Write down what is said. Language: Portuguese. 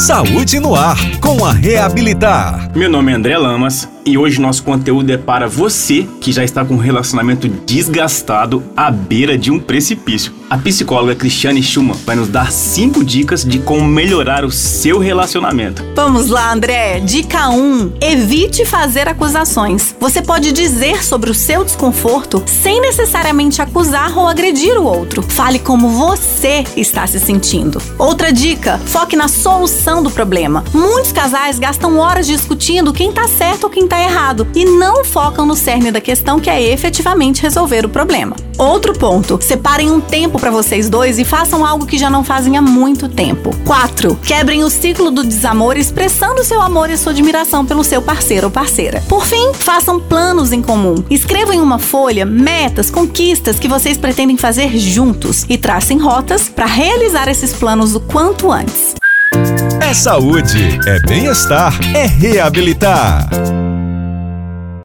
Saúde no ar com a Reabilitar. Meu nome é André Lamas e hoje nosso conteúdo é para você que já está com um relacionamento desgastado à beira de um precipício. A psicóloga Cristiane Schumann vai nos dar cinco dicas de como melhorar o seu relacionamento. Vamos lá, André. Dica 1: evite fazer acusações. Você pode dizer sobre o seu desconforto sem necessariamente acusar ou agredir o outro. Fale como você está se sentindo. Outra dica: foque na solução do problema. Muitos casais gastam horas discutindo quem está certo ou quem está errado e não focam no cerne da questão que é efetivamente resolver o problema. Outro ponto: separem um tempo para vocês dois e façam algo que já não fazem há muito tempo. 4. Quebrem o ciclo do desamor expressando seu amor e sua admiração pelo seu parceiro ou parceira. Por fim, façam planos em comum. Escrevam em uma folha metas, conquistas que vocês pretendem fazer juntos e tracem rotas para realizar esses planos o quanto antes. É saúde, é bem-estar, é reabilitar.